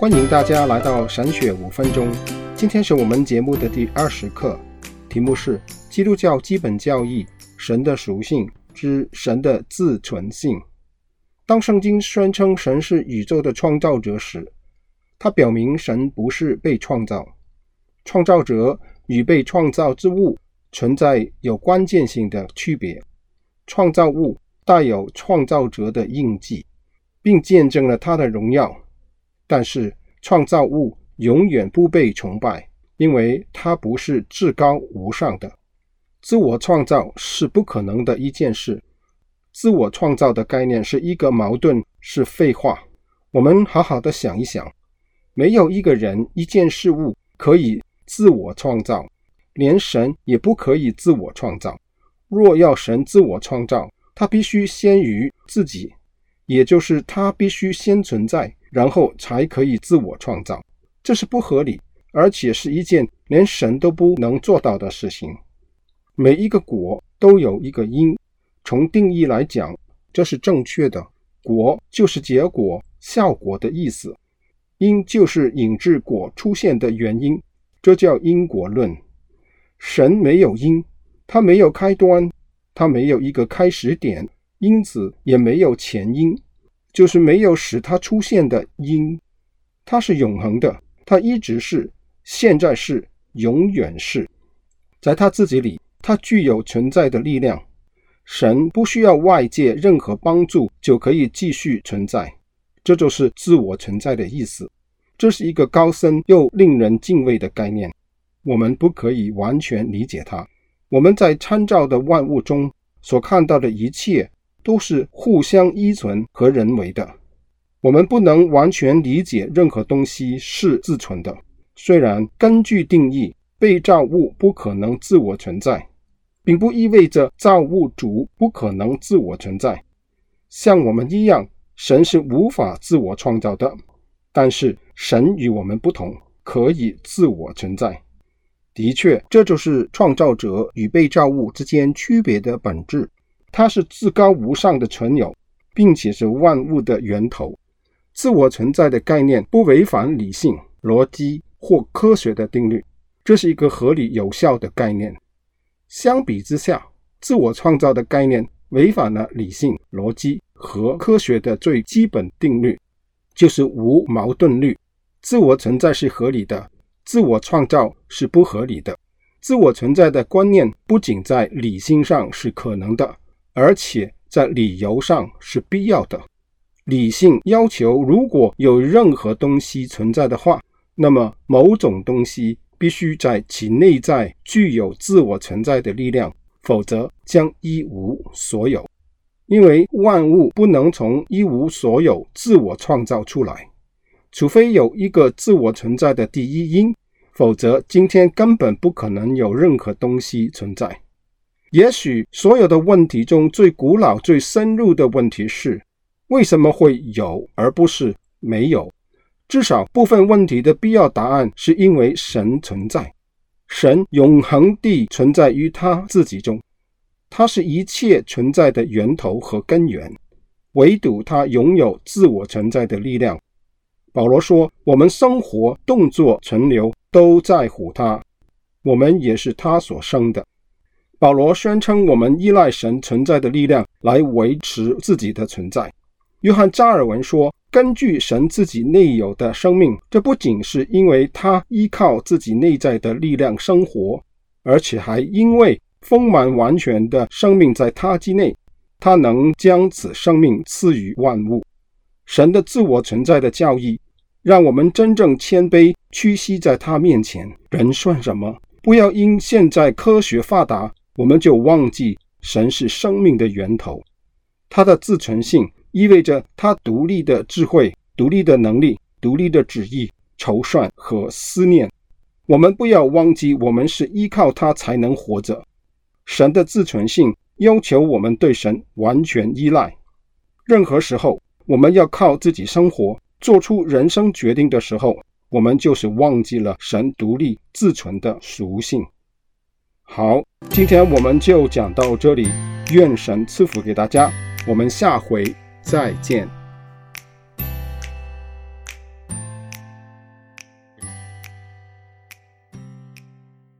欢迎大家来到神学五分钟。今天是我们节目的第二十课，题目是《基督教基本教义：神的属性之神的自存性》。当圣经宣称神是宇宙的创造者时，它表明神不是被创造。创造者与被创造之物存在有关键性的区别。创造物带有创造者的印记，并见证了他的荣耀。但是，创造物永远不被崇拜，因为它不是至高无上的。自我创造是不可能的一件事。自我创造的概念是一个矛盾，是废话。我们好好的想一想，没有一个人、一件事物可以自我创造，连神也不可以自我创造。若要神自我创造，他必须先于自己，也就是他必须先存在。然后才可以自我创造，这是不合理，而且是一件连神都不能做到的事情。每一个果都有一个因，从定义来讲，这是正确的。果就是结果、效果的意思，因就是引致果出现的原因，这叫因果论。神没有因，他没有开端，他没有一个开始点，因此也没有前因。就是没有使它出现的因，它是永恒的，它一直是，现在是，永远是，在它自己里，它具有存在的力量。神不需要外界任何帮助就可以继续存在，这就是自我存在的意思。这是一个高深又令人敬畏的概念，我们不可以完全理解它。我们在参照的万物中所看到的一切。都是互相依存和人为的。我们不能完全理解任何东西是自存的。虽然根据定义，被造物不可能自我存在，并不意味着造物主不可能自我存在。像我们一样，神是无法自我创造的。但是神与我们不同，可以自我存在。的确，这就是创造者与被造物之间区别的本质。它是至高无上的存有，并且是万物的源头。自我存在的概念不违反理性、逻辑或科学的定律，这是一个合理有效的概念。相比之下，自我创造的概念违反了理性、逻辑和科学的最基本定律，就是无矛盾律。自我存在是合理的，自我创造是不合理的。自我存在的观念不仅在理性上是可能的。而且在理由上是必要的。理性要求，如果有任何东西存在的话，那么某种东西必须在其内在具有自我存在的力量，否则将一无所有。因为万物不能从一无所有自我创造出来，除非有一个自我存在的第一因，否则今天根本不可能有任何东西存在。也许所有的问题中最古老、最深入的问题是：为什么会有而不是没有？至少部分问题的必要答案是因为神存在，神永恒地存在于他自己中，他是一切存在的源头和根源，唯独他拥有自我存在的力量。保罗说：“我们生活、动作、存留都在乎他，我们也是他所生的。”保罗宣称，我们依赖神存在的力量来维持自己的存在。约翰加尔文说：“根据神自己内有的生命，这不仅是因为他依靠自己内在的力量生活，而且还因为丰满完全的生命在他之内，他能将此生命赐予万物。神的自我存在的教义，让我们真正谦卑屈膝在他面前。人算什么？不要因现在科学发达。”我们就忘记神是生命的源头，他的自存性意味着他独立的智慧、独立的能力、独立的旨意、筹算和思念。我们不要忘记，我们是依靠他才能活着。神的自存性要求我们对神完全依赖。任何时候，我们要靠自己生活、做出人生决定的时候，我们就是忘记了神独立自存的属性。好，今天我们就讲到这里。愿神赐福给大家，我们下回再见。